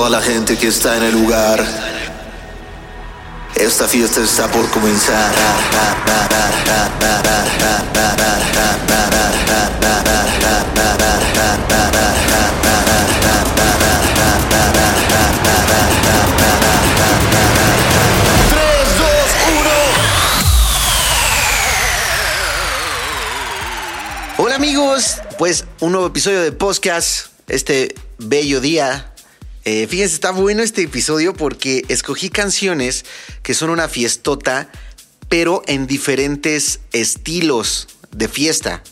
toda la gente que está en el lugar. Esta fiesta está por comenzar. Hola amigos, pues un nuevo episodio de podcast, este bello día. Eh, fíjense, está bueno este episodio porque escogí canciones que son una fiestota, pero en diferentes estilos de fiesta.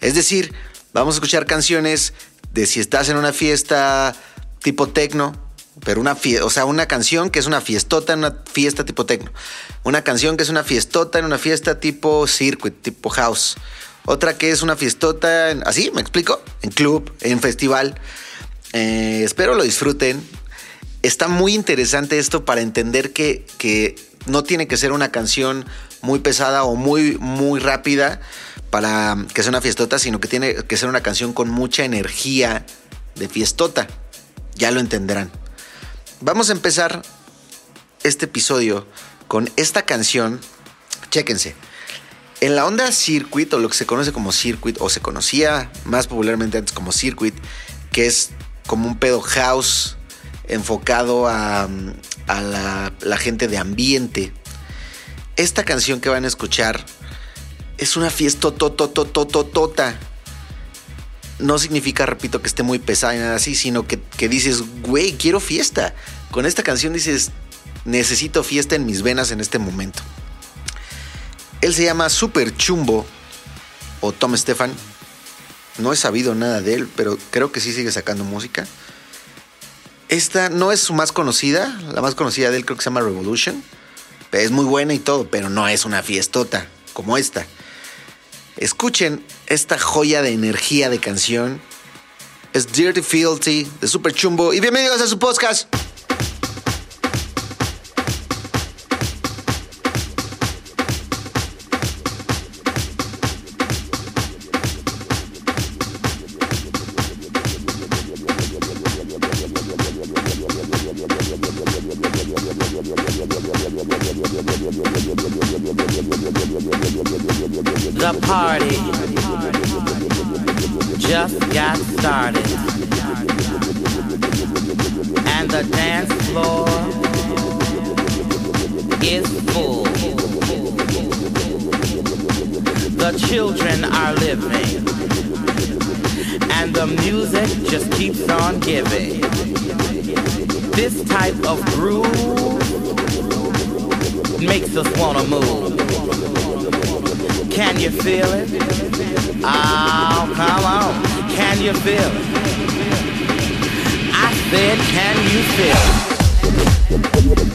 Es decir, vamos a escuchar canciones de si estás en una fiesta tipo tecno, pero una fiesta, o sea, una canción que es una fiestota en una fiesta tipo tecno. Una canción que es una fiestota en una fiesta tipo circuit, tipo house. Otra que es una fiestota, en- así, ¿me explico? En club, en festival. Eh, espero lo disfruten. Está muy interesante esto para entender que, que no tiene que ser una canción muy pesada o muy, muy rápida para que sea una fiestota, sino que tiene que ser una canción con mucha energía de fiestota. Ya lo entenderán. Vamos a empezar este episodio con esta canción. Chéquense. En la onda circuit, o lo que se conoce como circuit, o se conocía más popularmente antes como circuit, que es como un pedo house enfocado a, a la, la gente de ambiente. Esta canción que van a escuchar es una fiesta tototototota. No significa, repito, que esté muy pesada y nada así, sino que, que dices, güey, quiero fiesta. Con esta canción dices, necesito fiesta en mis venas en este momento. Él se llama Super Chumbo o Tom Stefan. No he sabido nada de él, pero creo que sí sigue sacando música. Esta no es su más conocida. La más conocida de él creo que se llama Revolution. Es muy buena y todo, pero no es una fiestota como esta. Escuchen esta joya de energía de canción. Es Dirty Fealty de Super Chumbo. Y bienvenidos a su podcast. Started. And the dance floor is full. The children are living. And the music just keeps on giving. This type of groove makes us wanna move. Can you feel it? Oh, come on. Can you feel? I said, can you feel?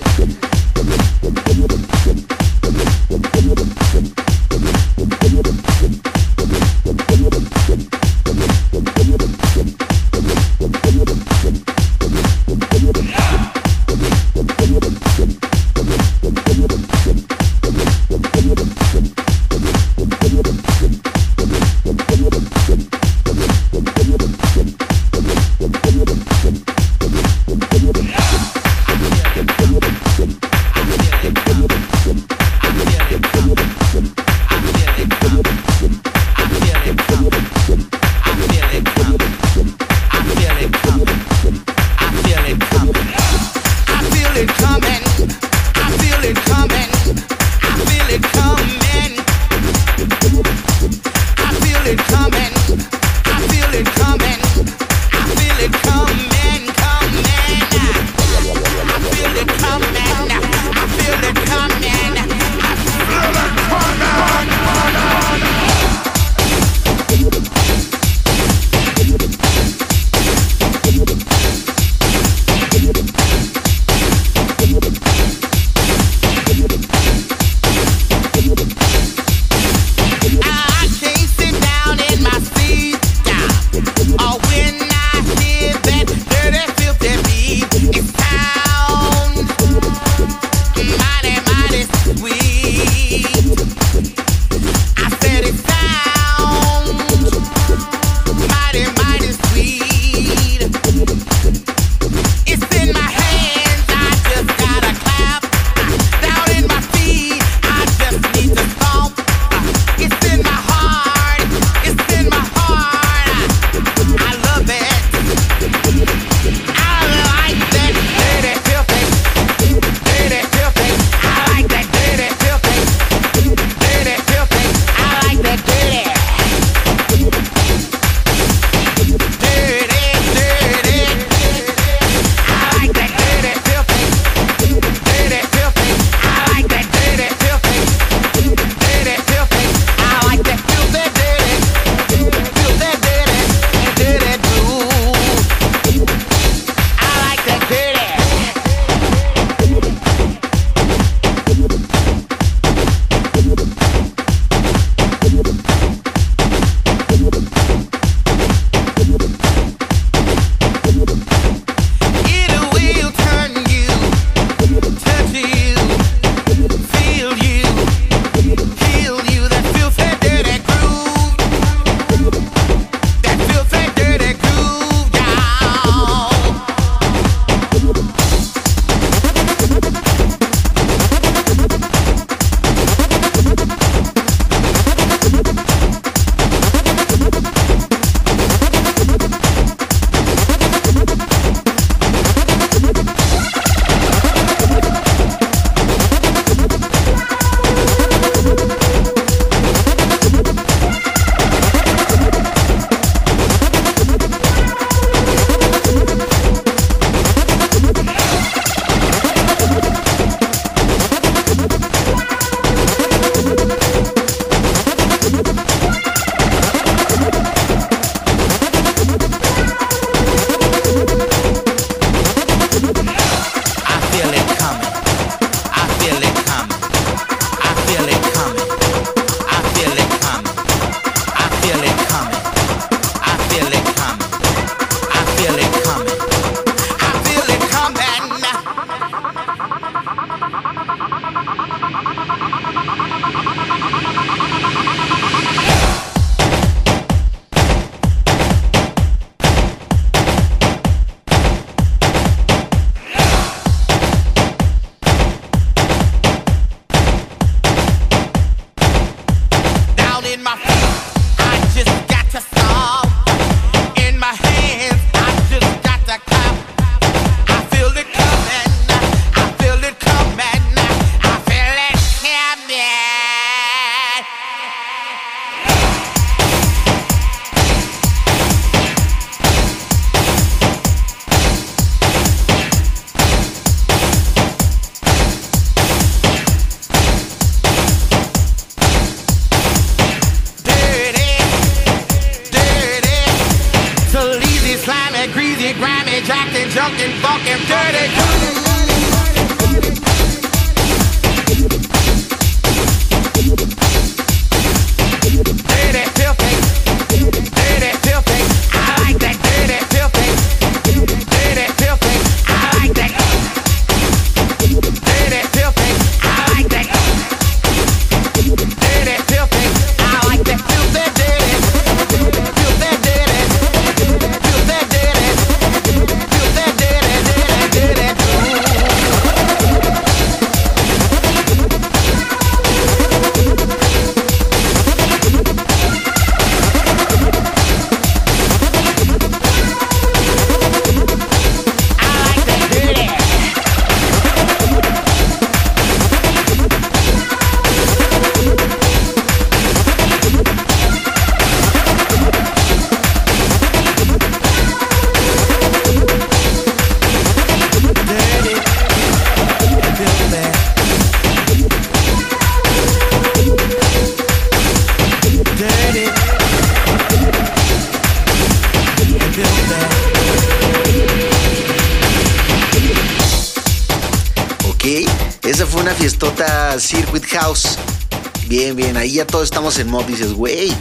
Ahí ya todos estamos en mod. Dices, güey,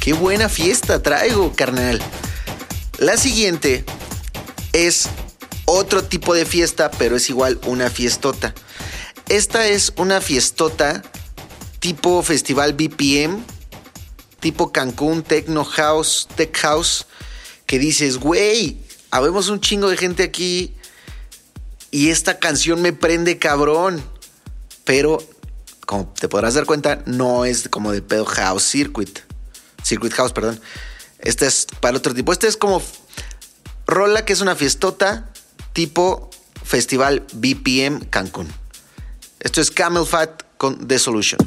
qué buena fiesta traigo, carnal. La siguiente es otro tipo de fiesta, pero es igual una fiestota. Esta es una fiestota tipo festival BPM, tipo Cancún, Techno House, Tech House, que dices, güey, habemos un chingo de gente aquí y esta canción me prende cabrón. Pero, como te podrás dar cuenta, no es como de pedo house circuit. Circuit house, perdón. Este es para otro tipo. Este es como rola que es una fiestota tipo festival BPM Cancún. Esto es Camel Fat con The Solution.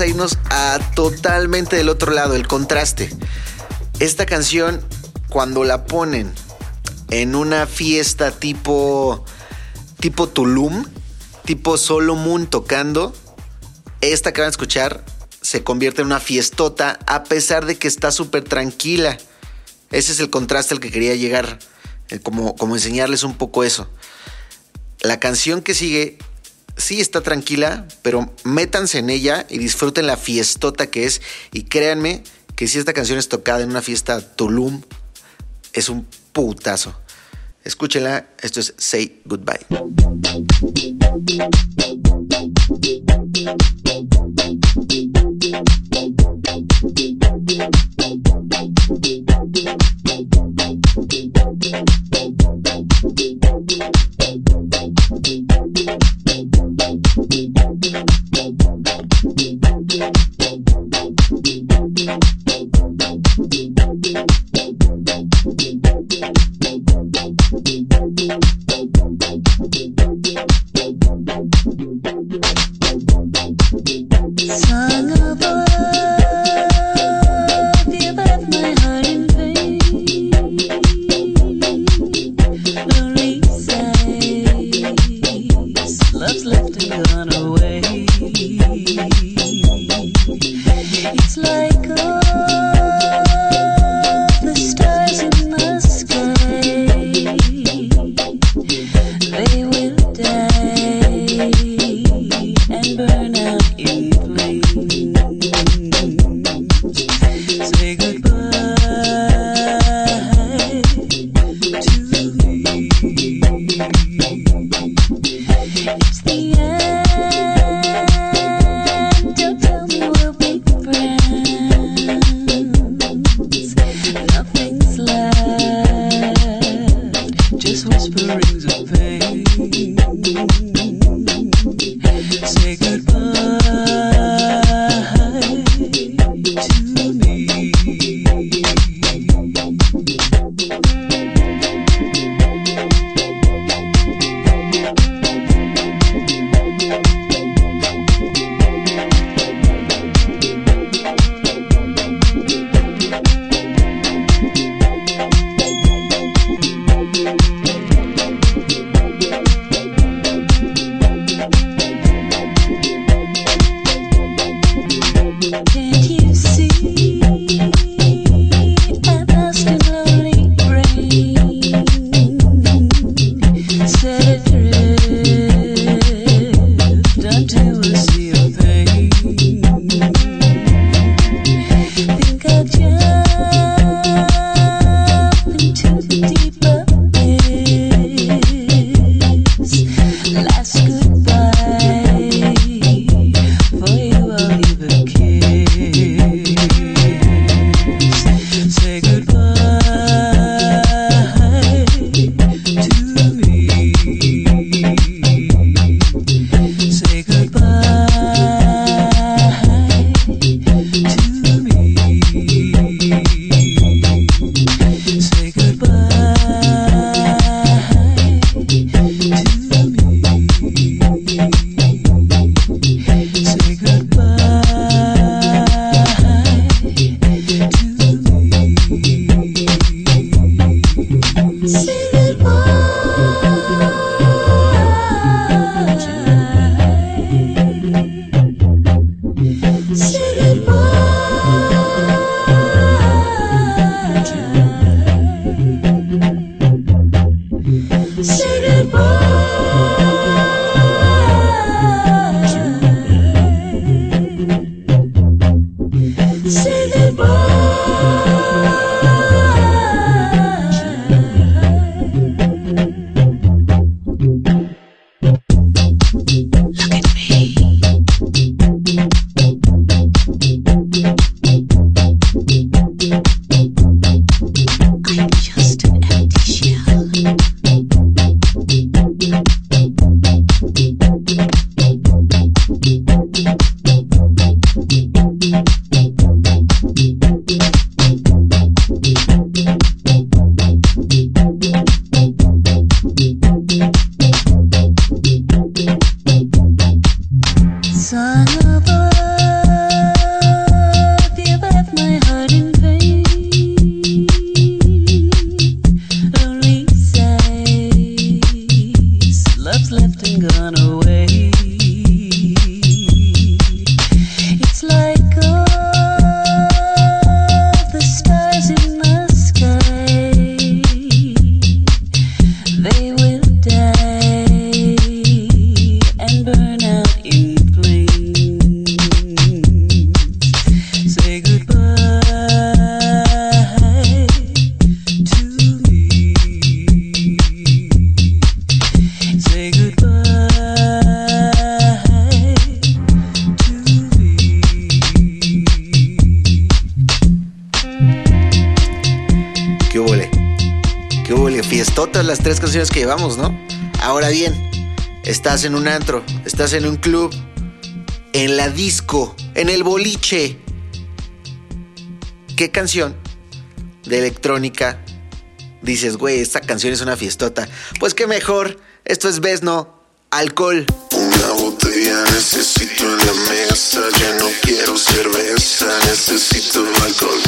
A irnos a totalmente del otro lado, el contraste. Esta canción, cuando la ponen en una fiesta tipo, tipo Tulum, tipo Solo Moon tocando, esta que van a escuchar se convierte en una fiestota a pesar de que está súper tranquila. Ese es el contraste al que quería llegar, eh, como, como enseñarles un poco eso. La canción que sigue sí está tranquila, pero métanse en ella y disfruten la fiestota que es. Y créanme que si esta canción es tocada en una fiesta Tulum, es un putazo. Escúchenla, esto es Say Goodbye. Estás en un antro, estás en un club, en la disco, en el boliche. ¿Qué canción de electrónica dices, güey, esta canción es una fiestota? Pues qué mejor, esto es Besno, alcohol. Una botella necesito en la mesa, ya no quiero cerveza, necesito alcohol.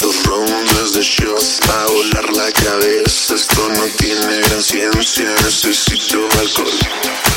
Dos rondas de shots a volar la cabeza, esto no tiene gran ciencia, necesito alcohol.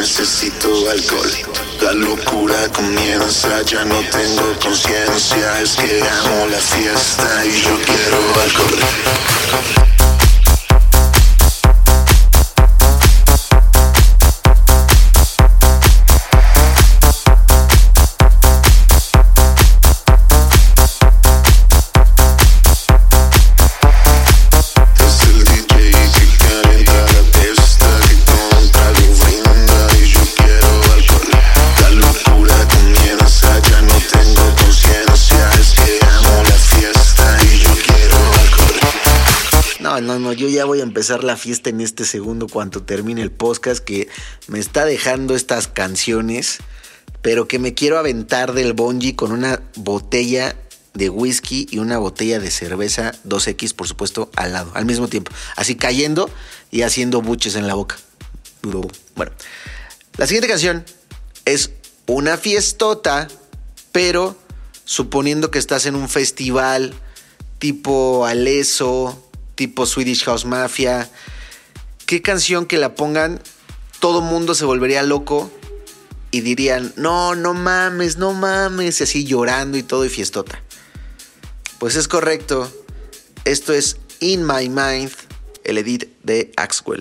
Necesito alcohol. La locura comienza, ya no tengo conciencia, es que amo la fiesta y yo quiero alcohol. Voy a empezar la fiesta en este segundo cuando termine el podcast que me está dejando estas canciones, pero que me quiero aventar del bungee con una botella de whisky y una botella de cerveza 2X, por supuesto, al lado, al mismo tiempo. Así cayendo y haciendo buches en la boca. Bueno, la siguiente canción es una fiestota, pero suponiendo que estás en un festival tipo Aleso, tipo Swedish House Mafia, ¿qué canción que la pongan todo mundo se volvería loco y dirían, no, no mames, no mames, y así llorando y todo y fiestota? Pues es correcto, esto es In My Mind, el edit de Axwell.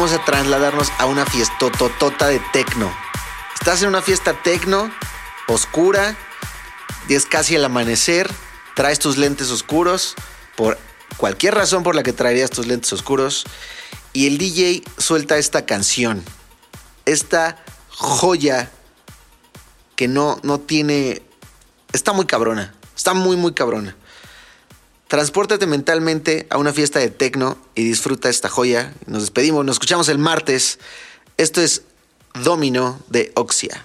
a trasladarnos a una fiestototota de tecno. Estás en una fiesta tecno, oscura, y es casi el amanecer, traes tus lentes oscuros, por cualquier razón por la que traerías tus lentes oscuros, y el DJ suelta esta canción, esta joya que no, no tiene... Está muy cabrona, está muy, muy cabrona. Transpórtate mentalmente a una fiesta de tecno y disfruta esta joya. Nos despedimos, nos escuchamos el martes. Esto es Domino de Oxia.